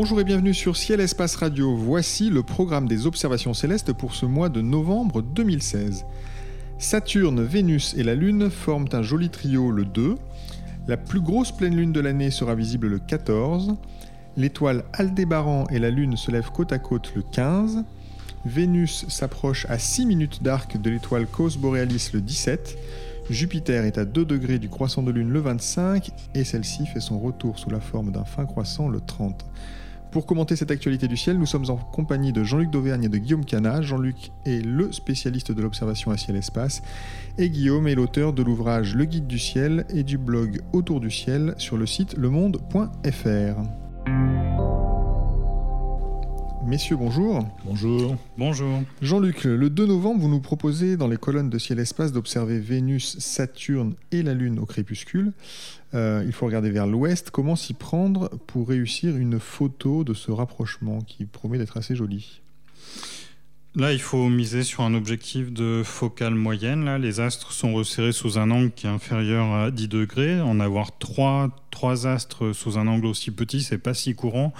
Bonjour et bienvenue sur Ciel Espace Radio. Voici le programme des observations célestes pour ce mois de novembre 2016. Saturne, Vénus et la Lune forment un joli trio le 2. La plus grosse pleine lune de l'année sera visible le 14. L'étoile Aldébaran et la Lune se lèvent côte à côte le 15. Vénus s'approche à 6 minutes d'arc de l'étoile Cos Borealis le 17. Jupiter est à 2 degrés du croissant de Lune le 25 et celle-ci fait son retour sous la forme d'un fin croissant le 30. Pour commenter cette actualité du ciel, nous sommes en compagnie de Jean-Luc Dauvergne et de Guillaume Cana. Jean-Luc est le spécialiste de l'observation à ciel-espace et Guillaume est l'auteur de l'ouvrage Le Guide du ciel et du blog Autour du ciel sur le site lemonde.fr. Messieurs, bonjour. Bonjour. Bonjour. Jean-Luc, le 2 novembre, vous nous proposez dans les colonnes de ciel-espace d'observer Vénus, Saturne et la Lune au crépuscule. Euh, il faut regarder vers l'ouest. Comment s'y prendre pour réussir une photo de ce rapprochement qui promet d'être assez joli? Là, il faut miser sur un objectif de focale moyenne. Là, les astres sont resserrés sous un angle qui est inférieur à 10 degrés. En avoir trois, trois astres sous un angle aussi petit, c'est pas si courant.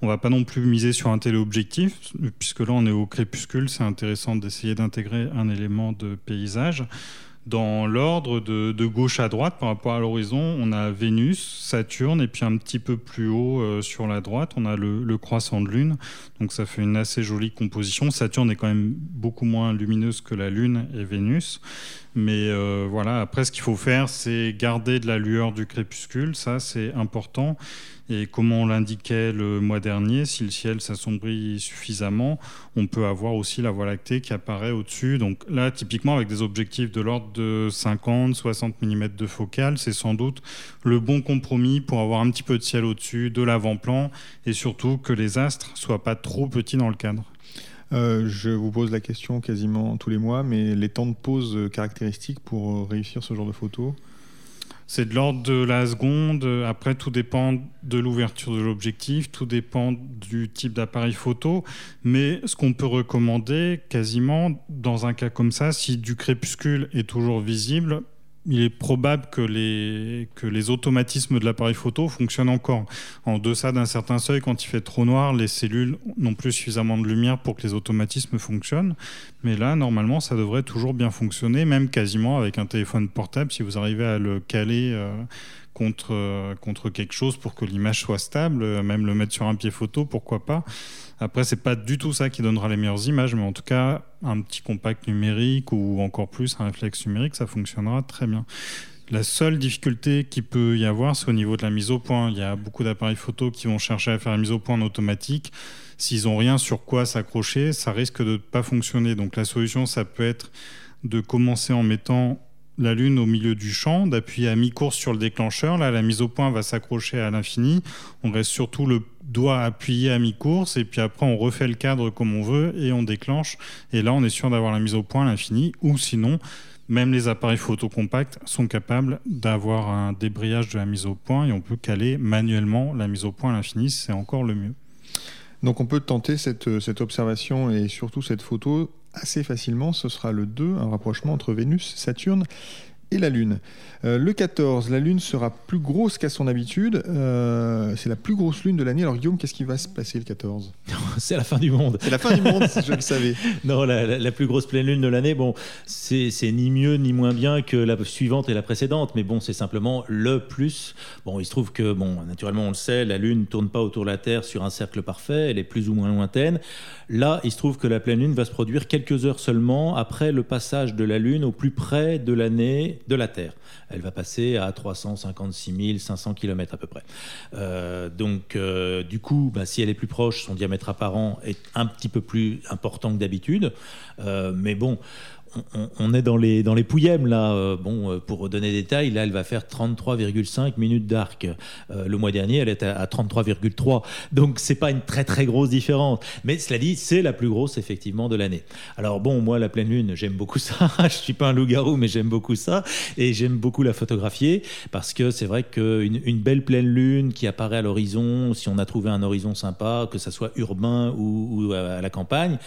On va pas non plus miser sur un téléobjectif, puisque là on est au crépuscule, c'est intéressant d'essayer d'intégrer un élément de paysage. Dans l'ordre de, gauche à droite par rapport à l'horizon, on a Vénus, Saturne, et puis un petit peu plus haut euh, sur la droite, on a le, croissant de Lune. Donc ça fait une assez jolie composition. Saturne est quand même beaucoup moins lumineuse que la Lune et Vénus. Mais euh, voilà, après ce qu'il faut faire, c'est garder de la lueur du crépuscule, ça c'est important. Et comme on l'indiquait le mois dernier, si le ciel s'assombrit suffisamment, on peut avoir aussi la Voie lactée qui apparaît au-dessus. Donc là, typiquement, avec des objectifs de l'ordre de 50, 60 mm de focale, c'est sans doute le bon compromis pour avoir un petit peu de ciel au-dessus, de l'avant-plan, et surtout que les astres soient pas trop petits dans le cadre. Euh, je vous pose la question quasiment tous les mois, mais les temps de pause caractéristiques pour réussir ce genre de photos c'est de l'ordre de la seconde. Après, tout dépend de l'ouverture de l'objectif, tout dépend du type d'appareil photo. Mais ce qu'on peut recommander quasiment dans un cas comme ça, si du crépuscule est toujours visible, il est probable que les, que les automatismes de l'appareil photo fonctionnent encore. En deçà d'un certain seuil, quand il fait trop noir, les cellules n'ont plus suffisamment de lumière pour que les automatismes fonctionnent. Mais là, normalement, ça devrait toujours bien fonctionner, même quasiment avec un téléphone portable, si vous arrivez à le caler. Euh, contre, contre quelque chose pour que l'image soit stable, euh, même le mettre sur un pied photo, pourquoi pas. Après, c'est pas du tout ça qui donnera les meilleures images, mais en tout cas, un petit compact numérique ou encore plus un réflexe numérique, ça fonctionnera très bien. La seule difficulté qu'il peut y avoir, c'est au niveau de la mise au point. Il y a beaucoup d'appareils photo qui vont chercher à faire la mise au point en automatique. S'ils n'ont rien sur quoi s'accrocher, ça risque de ne pas fonctionner. Donc la solution, ça peut être de commencer en mettant la lune au milieu du champ, d'appuyer à mi-course sur le déclencheur. Là, la mise au point va s'accrocher à l'infini. On reste surtout le doigt appuyé à mi-course et puis après on refait le cadre comme on veut et on déclenche. Et là, on est sûr d'avoir la mise au point à l'infini. Ou sinon, même les appareils photo compacts sont capables d'avoir un débrayage de la mise au point et on peut caler manuellement la mise au point à l'infini. C'est encore le mieux. Donc on peut tenter cette, cette observation et surtout cette photo assez facilement. Ce sera le 2, un rapprochement entre Vénus, Saturne et la Lune. Euh, le 14, la Lune sera plus grosse qu'à son habitude. Euh, c'est la plus grosse Lune de l'année. Alors Guillaume, qu'est-ce qui va se passer le 14 C'est la fin du monde. C'est la fin du monde, si je le savais. Non, la, plus grosse pleine Lune de l'année, bon, c'est ni mieux ni moins bien que la suivante et la précédente, mais bon, c'est simplement le plus. Bon, il se trouve que, bon, naturellement, on le sait, la Lune ne tourne pas autour de la Terre sur un cercle parfait, elle est plus ou moins lointaine. Là, il se trouve que la pleine Lune va se produire quelques heures seulement après le passage de la Lune au plus près de l'année de la Terre. Elle va passer à 356 500 km à peu près. Euh, donc, euh, du coup, bah, si elle est plus proche, son diamètre apparent est un petit peu plus important que d'habitude. Euh, mais bon, on, est dans les, dans les là. Euh, bon, euh, pour donner des détails, là, elle va faire 33,5 minutes d'arc. Euh, le mois dernier, elle était à 33,3. Donc, c'est pas une très très grosse différence. Mais cela dit, c'est la plus grosse effectivement de l'année. Alors bon, moi, la pleine lune, j'aime beaucoup ça. Je suis pas un loup-garou, mais j'aime beaucoup ça et j'aime beaucoup la photographier parce que c'est vrai qu'une une belle pleine lune qui apparaît à l'horizon, si on a trouvé un horizon sympa, que ça soit urbain ou, à la campagne,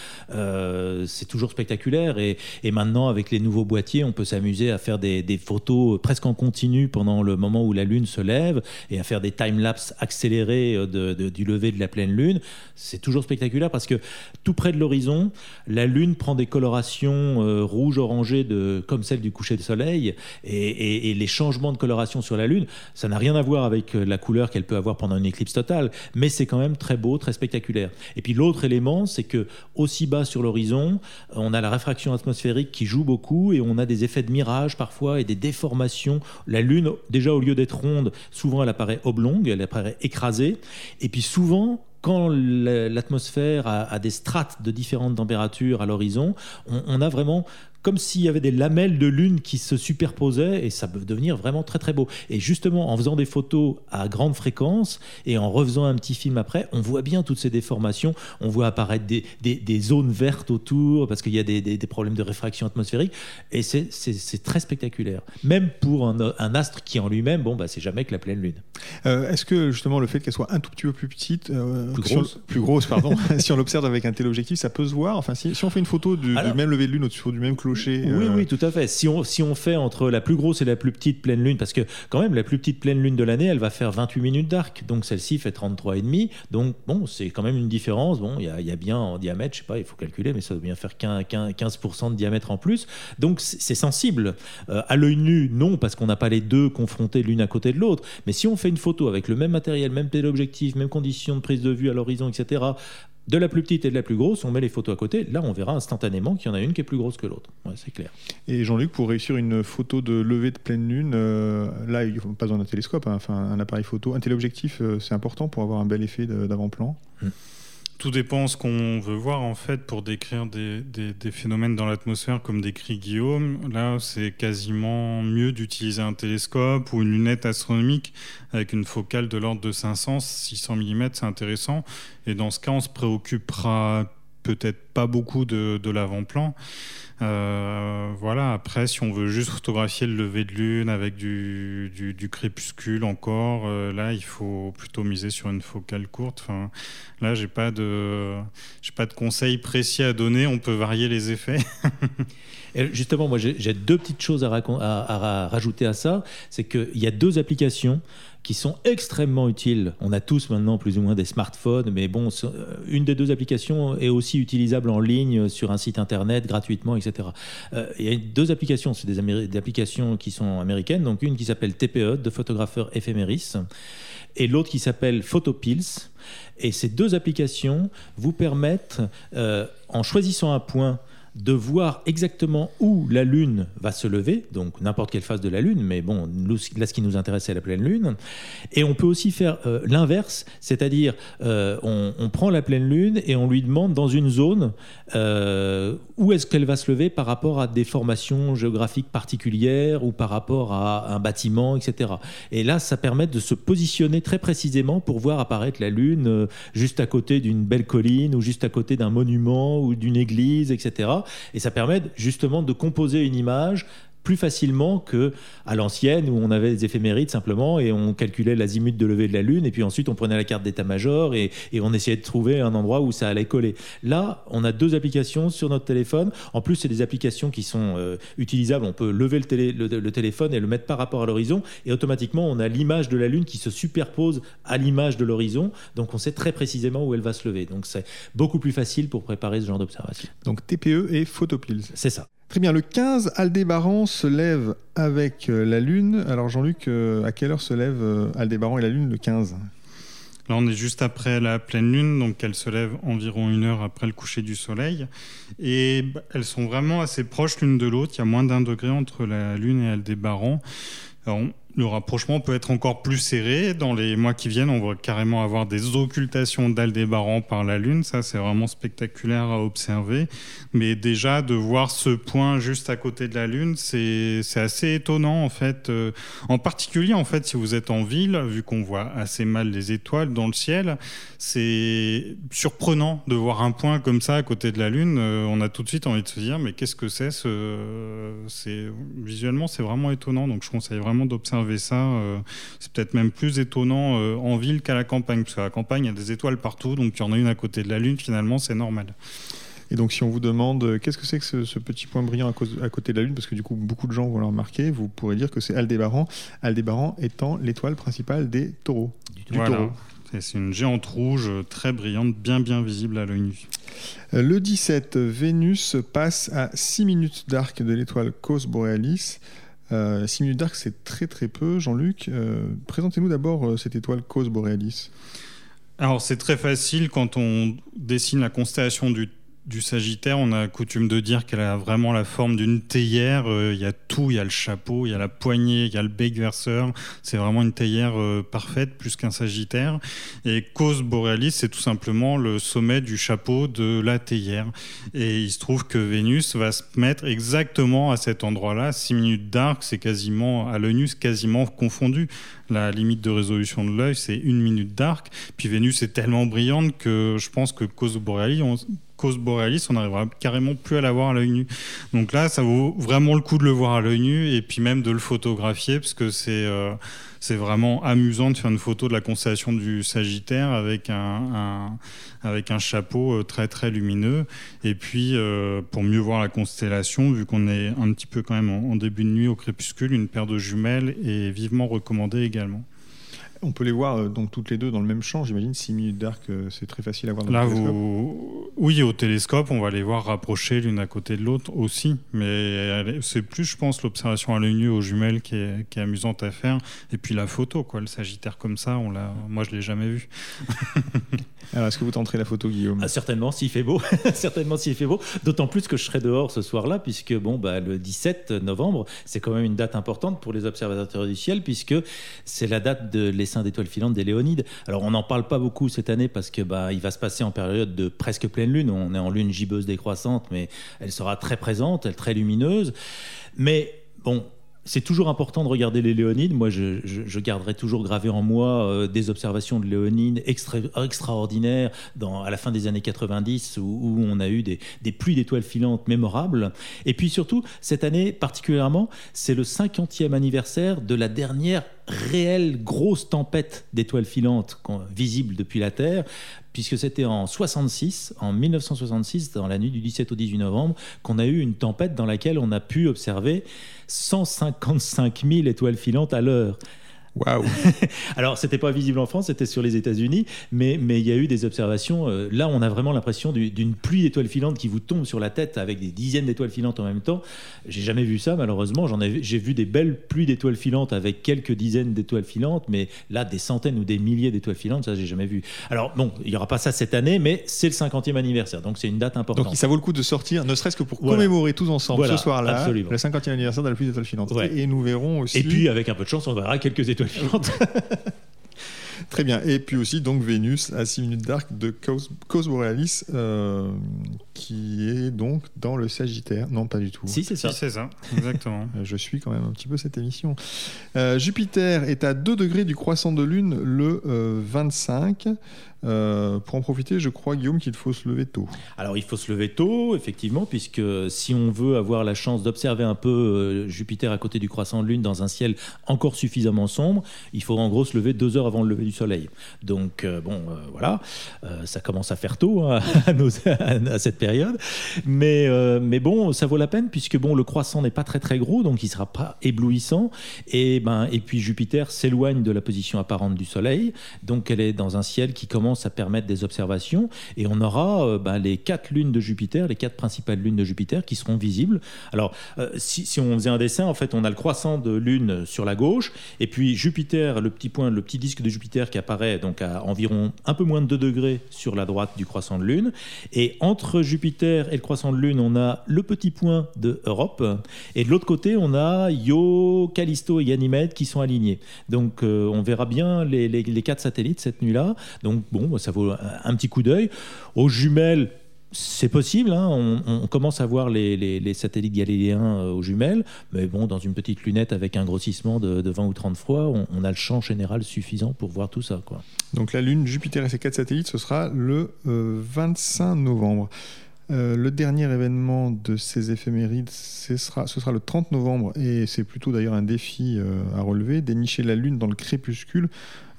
c'est toujours spectaculaire et, et maintenant, avec les nouveaux boîtiers, on peut s'amuser à faire des, photos presque en continu pendant le moment où la Lune se lève et à faire des time-lapse accélérés euh, du lever de la pleine Lune. C'est toujours spectaculaire parce que tout près de l'horizon, la Lune prend des colorations euh, de, comme celles du coucher de soleil. Et, les changements de coloration sur la Lune, ça n'a rien à voir avec euh, la couleur qu'elle peut avoir pendant une éclipse totale, mais c'est quand même très beau, très spectaculaire. Et puis l'autre élément, c'est que aussi bas sur l'horizon, on a la réfraction atmosphérique qui joue beaucoup et on a des effets de mirage parfois et des déformations. La Lune, déjà au lieu d'être ronde, souvent elle apparaît oblongue, elle apparaît écrasée. Et puis souvent, quand l'atmosphère a, des strates de différentes températures à l'horizon, on, a vraiment comme s'il y avait des lamelles de lune qui se superposaient et ça peut devenir vraiment très très beau. Et justement, en faisant des photos à grande fréquence et en refaisant un petit film après, on voit bien toutes ces déformations. On voit apparaître des, des, zones vertes autour parce qu'il y a des, des, problèmes de réfraction atmosphérique et c'est très spectaculaire. Même pour un, un astre qui en lui-même, bon, bah, c'est jamais que la pleine lune. Euh, est-ce que justement le fait qu'elle soit un tout petit peu plus petite, euh, plus, grosse. plus grosse, pardon, si on l'observe avec un téléobjectif, ça peut se voir? Enfin, si, si on fait une photo du, même lever de lune au-dessus du même oui, euh, oui, tout à fait. Si on, si on fait entre la plus grosse et la plus petite pleine lune, parce que quand même, la plus petite pleine lune de l'année, elle va faire 28 minutes d'arc. Donc celle-ci fait 33,5. Donc bon, c'est quand même une différence. Bon, il y a, bien en diamètre, je sais pas, il faut calculer, mais ça doit bien faire 15, 15% de diamètre en plus. Donc c'est sensible. Euh, à l'œil nu, non, parce qu'on n'a pas les deux confrontés l'une à côté de l'autre. Mais si on fait une photo avec le même matériel, même téléobjectif, même conditions de prise de vue à l'horizon, etc., de la plus petite et de la plus grosse, on met les photos à côté. Là, on verra instantanément qu'il y en a une qui est plus grosse que l'autre. c'est clair. Et Jean-Luc, pour réussir une photo de levée de pleine lune, euh, là, il a pas besoin d'un télescope, hein, enfin un appareil photo. Un téléobjectif, euh, c'est important pour avoir un bel effet d'avant-plan. Mmh. Tout dépend ce qu'on veut voir en fait pour décrire des, phénomènes dans l'atmosphère comme décrit Guillaume. Là, c'est quasiment mieux d'utiliser un télescope ou une lunette astronomique avec une focale de l'ordre de 500, 600 mm, c'est intéressant. Et dans ce cas, on se préoccupera peut-être pas beaucoup de, de l'avant-plan. Euh, voilà, après, si on veut juste photographier le lever de lune avec du, du, crépuscule encore, euh, là, il faut plutôt miser sur une focale courte. Enfin, là, j'ai pas pas de conseils précis à donner. On peut varier les effets. Et justement, moi, j'ai deux petites choses à, à, à rajouter à ça. C'est qu'il y a deux applications qui sont extrêmement utiles. On a tous maintenant plus ou moins des smartphones, mais bon, euh, une des deux applications est aussi utilisable en ligne sur un site internet gratuitement, etc. Euh, il y a deux applications, c'est des, applications qui sont américaines, donc une qui s'appelle TPE, de photographeur éphéméris, et l'autre qui s'appelle Photopills. Et ces deux applications vous permettent, euh, en choisissant un point, de voir exactement où la Lune va se lever, donc n'importe quelle phase de la Lune, mais bon, là ce qui nous intéresse c'est la pleine Lune. Et on peut aussi faire euh, l'inverse, c'est-à-dire euh, on, prend la pleine Lune et on lui demande dans une zone euh, où est-ce qu'elle va se lever par rapport à des formations géographiques particulières ou par rapport à un bâtiment, etc. Et là, ça permet de se positionner très précisément pour voir apparaître la Lune juste à côté d'une belle colline ou juste à côté d'un monument ou d'une église, etc. Et ça permet justement de composer une image plus facilement que à l'ancienne où on avait des éphémérides simplement et on calculait l'azimut de lever de la lune et puis ensuite on prenait la carte d'état-major et, on essayait de trouver un endroit où ça allait coller. Là, on a deux applications sur notre téléphone. En plus, c'est des applications qui sont euh, utilisables. On peut lever le, téléphone et le mettre par rapport à l'horizon et automatiquement on a l'image de la lune qui se superpose à l'image de l'horizon. Donc on sait très précisément où elle va se lever. Donc c'est beaucoup plus facile pour préparer ce genre d'observation. Donc TPE et Photopills. C'est ça. Très bien, le 15, Aldébaran se lève avec euh, la Lune. Alors Jean-Luc, euh, à quelle heure se lève euh, Aldébaran et la Lune le 15 Là, on est juste après la pleine lune, donc elle se lève environ une heure après le coucher du soleil. Et elles sont vraiment assez proches l'une de l'autre. Il y a moins d'un degré entre la lune et Aldébaran. Alors, le rapprochement peut être encore plus serré. Dans les mois qui viennent, on va carrément avoir des occultations d'Aldébaran par la Lune. Ça, c'est vraiment spectaculaire à observer. Mais déjà, de voir ce point juste à côté de la Lune, c'est assez étonnant, en fait. Euh, en particulier, en fait, si vous êtes en ville, vu qu'on voit assez mal les étoiles dans le ciel, c'est surprenant de voir un point comme ça à côté de la Lune. Euh, on a tout de suite envie de se dire, mais qu'est-ce que c'est ce... Visuellement, c'est vraiment étonnant. Donc, je conseille vraiment d'observer ça. Euh, c'est peut-être même plus étonnant euh, en ville qu'à la campagne, parce qu'à la campagne, il y a des étoiles partout, donc il y en a une à côté de la Lune, finalement, c'est normal. Et donc, si on vous demande euh, qu'est-ce que c'est que ce, petit point brillant à, côté de la Lune, parce que du coup, beaucoup de gens vont le remarquer, vous pourrez dire que c'est Aldébaran. Aldébaran étant l'étoile principale des taureaux. Du taureau. C'est une géante rouge très brillante, bien bien visible à l'œil nu. Le 17, Vénus passe à 6 minutes d'arc de l'étoile Cos Borealis. 6 euh, minutes d'arc, c'est très très peu. Jean-Luc, euh, présentez-nous d'abord euh, cette étoile Cause Borealis. Alors c'est très facile quand on dessine la constellation du du Sagittaire, on a coutume de dire qu'elle a vraiment la forme d'une théière. Euh, il y a tout, il y a le chapeau, il y a la poignée, il y a le bec verseur. C'est vraiment une théière euh, parfaite, plus qu'un Sagittaire. Et Cause Borealis, c'est tout simplement le sommet du chapeau de la théière. Et il se trouve que Vénus va se mettre exactement à cet endroit-là. 6 minutes d'arc, c'est quasiment, à l'œil nu, quasiment confondu. La limite de résolution de l'œil, c'est une minute d'arc. Puis Vénus est tellement brillante que je pense que Cause Borealis, on, Cause on n'arrivera carrément plus à la voir à l'œil nu. Donc là, ça vaut vraiment le coup de le voir à l'œil nu et puis même de le photographier parce que c'est euh, vraiment amusant de faire une photo de la constellation du Sagittaire avec un, avec un chapeau euh, très très lumineux. Et puis euh, pour mieux voir la constellation, vu qu'on est un petit peu quand même en début de nuit au crépuscule, une paire de jumelles est vivement recommandée également. On peut les voir euh, donc toutes les deux dans le même champ, j'imagine. 6 minutes d'arc, euh, c'est très facile à voir dans Là, le télescope. Oui, au télescope, on va les voir rapprochées l'une à côté de l'autre aussi. Mais c'est plus, je pense, l'observation à l'œil nu aux jumelles qui est, qui est, amusante à faire. Et puis la photo, quoi. Le Sagittaire comme ça, on l'a... moi, je ne l'ai jamais vu. Alors, est-ce que vous tenterez la photo, Guillaume? Ah, Certainement, s'il fait beau. certainement, s'il fait beau. D'autant plus que je serai dehors ce soir-là, puisque bon, bah, le 17 novembre, c'est quand même une date importante pour les observateurs du ciel, puisque c'est la date de l'essaim d'étoiles filantes des Léonides. Alors, on n'en parle pas beaucoup cette année parce que bah, il va se passer en période de presque pleine lune. On est en lune gibbeuse décroissante, mais elle sera très présente, elle très lumineuse. Mais bon, c'est toujours important de regarder les Léonides. Moi, je, garderai toujours gravé en moi euh, des observations de Léonides extraordinaires à la fin des années 90 où, on a eu des, pluies d'étoiles filantes mémorables. Et puis surtout, cette année particulièrement, c'est le 50e anniversaire de la dernière réelle grosse tempête d'étoiles filantes visible depuis la Terre, puisque c'était en 66, en 1966, dans la nuit du 17 au 18 novembre, qu'on a eu une tempête dans laquelle on a pu observer 155 000 étoiles filantes à l'heure. Waouh Alors, c'était pas visible en France, c'était sur les États-Unis, mais mais il y a eu des observations. Euh, là, on a vraiment l'impression d'une pluie d'étoiles filantes qui vous tombe sur la tête avec des dizaines d'étoiles filantes en même temps. J'ai jamais vu ça, malheureusement. J'en ai j'ai vu des belles pluies d'étoiles filantes avec quelques dizaines d'étoiles filantes, mais là, des centaines ou des milliers d'étoiles filantes, ça, j'ai jamais vu. Alors bon, il y aura pas ça cette année, mais c'est le 50e anniversaire, donc c'est une date importante. Donc ça vaut le coup de sortir, ne serait-ce que pour commémorer tous ensemble ce soir-là le 50e anniversaire de la pluie d'étoiles filantes. Et nous verrons aussi. Et puis, avec un peu de chance, on verra quelques étoiles Très bien. Et puis aussi, donc, Vénus à 6 minutes d'arc de Cause Borealis, euh, qui est donc dans le Sagittaire. Non, pas du tout. Si, c'est ça. c'est ça, exactement. Euh, je suis quand même un petit peu cette émission. Euh, Jupiter est à 2 degrés du croissant de Lune le 25. Euh, pour en profiter, je crois, Guillaume, qu'il faut se lever tôt. Alors, il faut se lever tôt, effectivement, puisque si on veut avoir la chance d'observer un peu euh, Jupiter à côté du croissant de Lune dans un ciel encore suffisamment sombre, il faut en gros se lever deux heures avant le lever du Soleil. Donc, euh, bon, voilà, ça commence à faire tôt hein, à, cette période. Mais, mais bon, ça vaut la peine, puisque bon, le croissant n'est pas très très gros, donc il ne sera pas éblouissant. Et, ben, et puis, Jupiter s'éloigne de la position apparente du Soleil, donc elle est dans un ciel qui commence commence à permettre des observations et on aura ben, les quatre lunes de Jupiter, les quatre principales lunes de Jupiter qui seront visibles. Alors, si, si, on faisait un dessin, en fait, on a le croissant de lune sur la gauche et puis Jupiter, le petit point, le petit disque de Jupiter qui apparaît donc à environ un peu moins de 2 degrés sur la droite du croissant de lune. Et entre Jupiter et le croissant de lune, on a le petit point de Europe. Et de l'autre côté, on a Io, Callisto et Ganymède qui sont alignés. Donc euh, on verra bien les, les, quatre satellites cette nuit-là. Donc bon, ça vaut un petit coup d'œil. Aux jumelles, c'est possible, hein. on, commence à voir les, satellites galiléens euh, aux jumelles, mais bon, dans une petite lunette avec un grossissement de, 20 ou 30 fois, on, a le champ général suffisant pour voir tout ça. Donc la Lune, Jupiter et ses quatre satellites, ce sera le 25 euh, novembre. Euh, le dernier événement de ces éphémérides, ce sera, ce sera le 30 novembre, et c'est plutôt d'ailleurs un défi euh, à relever, dénicher la Lune dans le crépuscule.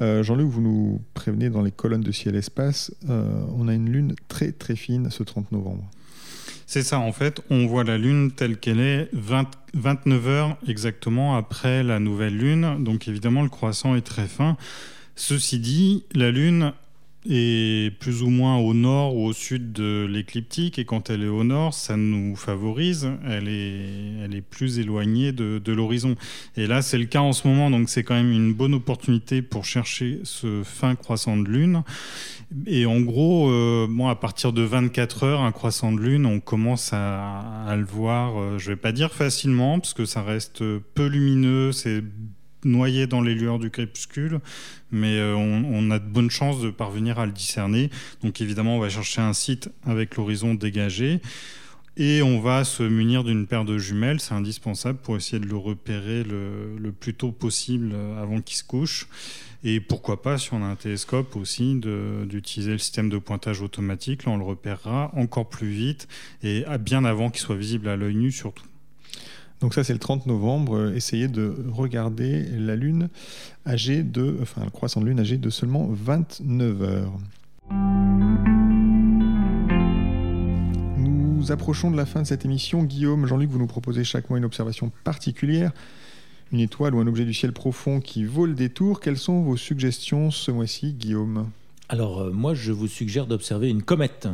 Euh, Jean-Luc, vous nous prévenez dans les colonnes de ciel-espace, on a une Lune très très fine ce 30 novembre. C'est ça, en fait, on voit la Lune telle qu'elle est 29 heures exactement après la nouvelle Lune, donc évidemment le croissant est très fin. Ceci dit, la Lune est plus ou moins au nord ou au sud de l'écliptique et quand elle est au nord, ça nous favorise, elle est, elle est plus éloignée de, l'horizon. Et là, c'est le cas en ce moment, donc c'est quand même une bonne opportunité pour chercher ce fin croissant de lune. Et en gros, euh, bon, à partir de 24 heures, un croissant de lune, on commence à, à le voir, euh, je vais pas dire facilement, parce que ça reste peu lumineux, c'est noyé dans les lueurs du crépuscule, mais euh, on, a de bonnes chances de parvenir à le discerner. Donc évidemment, on va chercher un site avec l'horizon dégagé. Et on va se munir d'une paire de jumelles, c'est indispensable pour essayer de le repérer le, plus tôt possible avant qu'il se couche. Et pourquoi pas, si on a un télescope aussi, d'utiliser le système de pointage automatique. Là, on le repérera encore plus vite et bien avant qu'il soit visible à l'œil nu surtout. Donc ça, c'est le 30 novembre. Euh, essayez de regarder la Lune âgée de, enfin le croissant de Lune âgé de seulement 29 heures. Nous approchons de la fin de cette émission. Guillaume, Jean-Luc, vous nous proposez chaque mois une observation particulière, une étoile ou un objet du ciel profond qui vaut le détour. Quelles sont vos suggestions ce mois-ci, Guillaume? Alors euh, moi, je vous suggère d'observer une comète.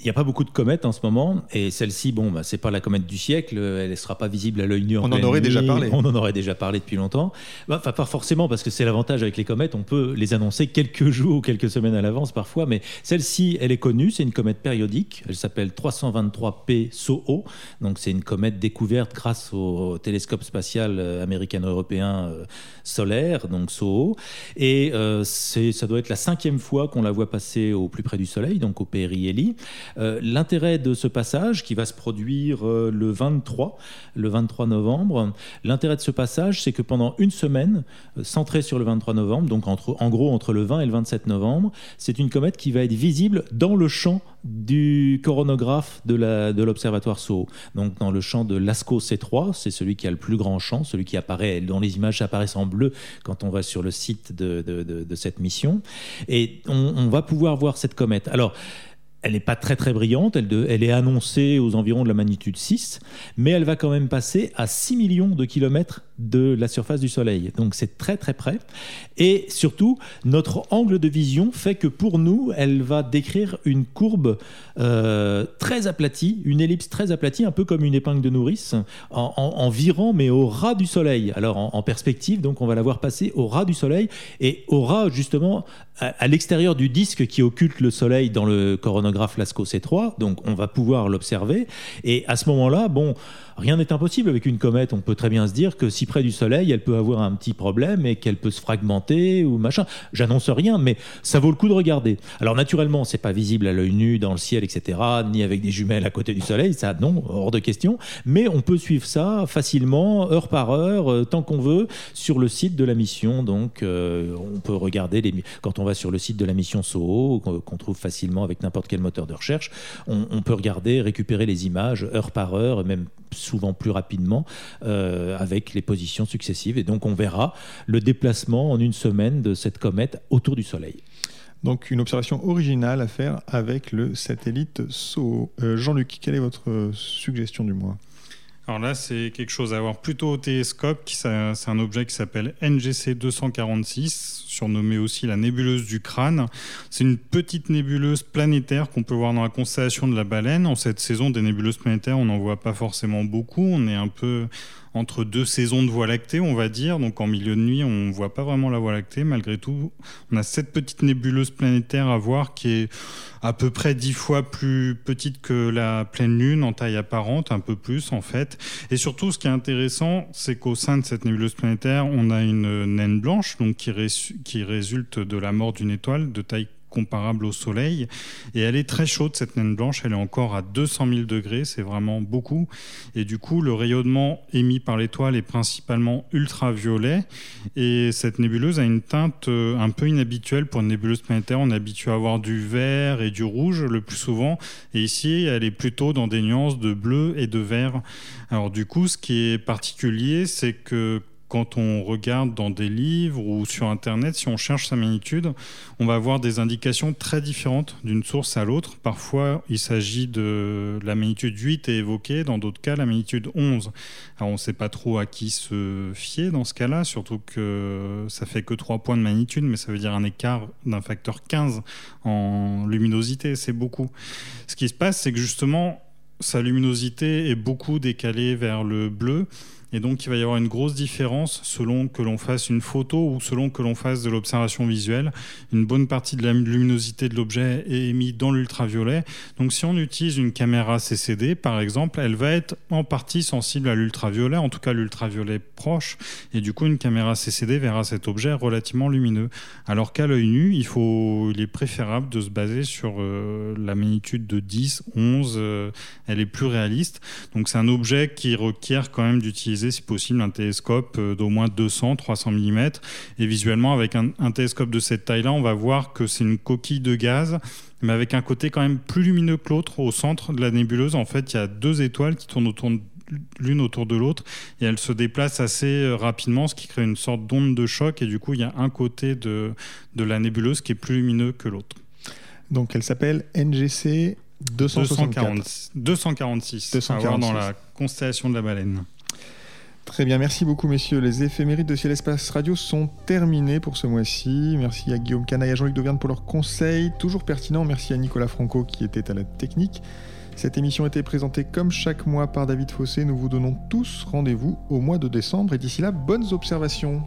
Il n'y a pas beaucoup de comètes en ce moment, et celle-ci, bon, bah, c'est pas la comète du siècle, elle ne sera pas visible à l'œil nu. On en aurait déjà parlé. On en aurait déjà parlé depuis longtemps. Bah, enfin, pas forcément, parce que c'est l'avantage avec les comètes, on peut les annoncer quelques jours ou quelques semaines à l'avance parfois, mais celle-ci, elle est connue, c'est une comète périodique, elle s'appelle 323P SOHO, donc c'est une comète découverte grâce au télescope spatial euh, américano-européen euh, solaire, donc SOHO, et euh, ça doit être la cinquième fois qu'on la voit passer au plus près du Soleil, donc au Périhélie. Euh, l'intérêt de ce passage, qui va se produire euh, le 23, le 23 novembre, l'intérêt de ce passage, c'est que pendant une semaine, euh, centrée sur le 23 novembre, donc entre, en gros entre le 20 et le 27 novembre, c'est une comète qui va être visible dans le champ du coronographe de l'observatoire de. Donc dans le champ de Lascaux C3, c'est celui qui a le plus grand champ, celui qui apparaît, dont les images apparaissent en bleu quand on va sur le site de, cette mission. Et on, on va pouvoir voir cette comète. Alors, elle n'est pas très très brillante, elle, elle, est annoncée aux environs de la magnitude 6, mais elle va quand même passer à 6 millions de kilomètres de la surface du Soleil. Donc c'est très très près. Et surtout, notre angle de vision fait que pour nous, elle va décrire une courbe euh, très aplatie, une ellipse très aplatie, un peu comme une épingle de nourrice, en, virant mais au ras du Soleil. Alors en, perspective, donc on va la voir passer au ras du Soleil et au ras justement à, l'extérieur du disque qui occulte le Soleil dans le coronographe Lascaux C3. Donc on va pouvoir l'observer. Et à ce moment-là, bon rien n'est impossible avec une comète. On peut très bien se dire que si près du Soleil, elle peut avoir un petit problème et qu'elle peut se fragmenter ou machin. J'annonce rien, mais ça vaut le coup de regarder. Alors naturellement, c'est pas visible à l'œil nu dans le ciel, etc., ni avec des jumelles à côté du Soleil, ça non, hors de question. Mais on peut suivre ça facilement, heure par heure, euh, tant qu'on veut, sur le site de la mission. Donc, euh, on peut regarder quand on va sur le site de la mission SOHO, qu'on trouve facilement avec n'importe quel moteur de recherche, on peut regarder, récupérer les images heure par heure, même souvent plus rapidement euh, avec les positions successives. Et donc on verra le déplacement en une semaine de cette comète autour du Soleil. Donc une observation originale à faire avec le satellite SOHO. Euh, Jean-Luc, quelle est votre suggestion du mois? Alors là, c'est quelque chose à voir plutôt au télescope. C'est un objet qui s'appelle NGC 246, surnommé aussi la nébuleuse du crâne. C'est une petite nébuleuse planétaire qu'on peut voir dans la constellation de la baleine. En cette saison, des nébuleuses planétaires, on n'en voit pas forcément beaucoup. On est un peu entre deux saisons de Voie lactée, on va dire. Donc en milieu de nuit, on ne voit pas vraiment la Voie lactée. Malgré tout, on a cette petite nébuleuse planétaire à voir qui est à peu près dix fois plus petite que la pleine lune en taille apparente, un peu plus en fait. Et surtout, ce qui est intéressant, c'est qu'au sein de cette nébuleuse planétaire, on a une naine blanche, donc qui, qui résulte de la mort d'une étoile de taille comparable au Soleil. Et elle est très chaude, cette naine blanche. Elle est encore à 200 000 degrés. C'est vraiment beaucoup. Et du coup, le rayonnement émis par l'étoile est principalement ultraviolet. Et cette nébuleuse a une teinte euh, un peu inhabituelle pour une nébuleuse planétaire. On est habitué à avoir du vert et du rouge le plus souvent. Et ici, elle est plutôt dans des nuances de bleu et de vert. Alors du coup, ce qui est particulier, c'est que quand on regarde dans des livres ou sur Internet, si on cherche sa magnitude, on va avoir des indications très différentes d'une source à l'autre. Parfois, il s'agit de la magnitude 8 est évoquée, dans d'autres cas, la magnitude 11. Alors, on ne sait pas trop à qui se fier dans ce cas-là, surtout que ça fait que 3 points de magnitude, mais ça veut dire un écart d'un facteur 15 en luminosité, c'est beaucoup. Ce qui se passe, c'est que justement, sa luminosité est beaucoup décalée vers le bleu et donc, il va y avoir une grosse différence selon que l'on fasse une photo ou selon que l'on fasse de l'observation visuelle. Une bonne partie de la luminosité de l'objet est émise dans l'ultraviolet. Donc, si on utilise une caméra CCD, par exemple, elle va être en partie sensible à l'ultraviolet, en tout cas l'ultraviolet proche. Et du coup, une caméra CCD verra cet objet relativement lumineux. Alors qu'à l'œil nu, il, faut, il est préférable de se baser sur euh, la magnitude de 10, 11. Euh, elle est plus réaliste. Donc, c'est un objet qui requiert quand même d'utiliser si possible, un télescope euh, d'au moins 200, 300 mm. Et visuellement, avec un, télescope de cette taille-là, on va voir que c'est une coquille de gaz, mais avec un côté quand même plus lumineux que l'autre. Au centre de la nébuleuse, en fait, il y a deux étoiles qui tournent autour l'une autour de l'autre et elles se déplacent assez euh, rapidement, ce qui crée une sorte d'onde de choc et du coup il y a un côté de, de la nébuleuse qui est plus lumineux que l'autre. Donc elle s'appelle NGC 246. 246, 246. dans la constellation de la baleine. Très bien, merci beaucoup messieurs. Les éphémérides de Ciel Espace Radio sont terminés pour ce mois-ci. Merci à Guillaume Canaille et à Jean-Luc Dauvergne pour leurs conseils, toujours pertinents. Merci à Nicolas Franco qui était à la technique. Cette émission était présentée comme chaque mois par David Fossé. Nous vous donnons tous rendez-vous au mois de décembre et d'ici là, bonnes observations.